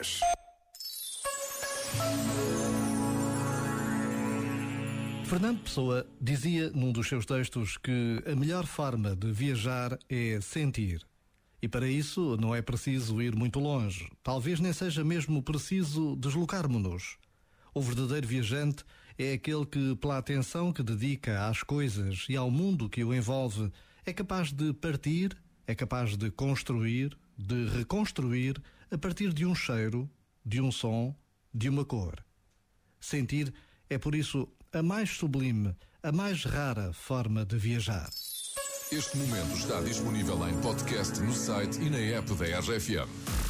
10. Fernando Pessoa dizia num dos seus textos que a melhor forma de viajar é sentir. E para isso não é preciso ir muito longe. Talvez nem seja mesmo preciso deslocarmos-nos. O verdadeiro viajante é aquele que, pela atenção que dedica às coisas e ao mundo que o envolve, é capaz de partir, é capaz de construir, de reconstruir a partir de um cheiro, de um som, de uma cor. Sentir é, por isso, a mais sublime, a mais rara forma de viajar. Este momento está disponível em podcast no site e na app da RFM.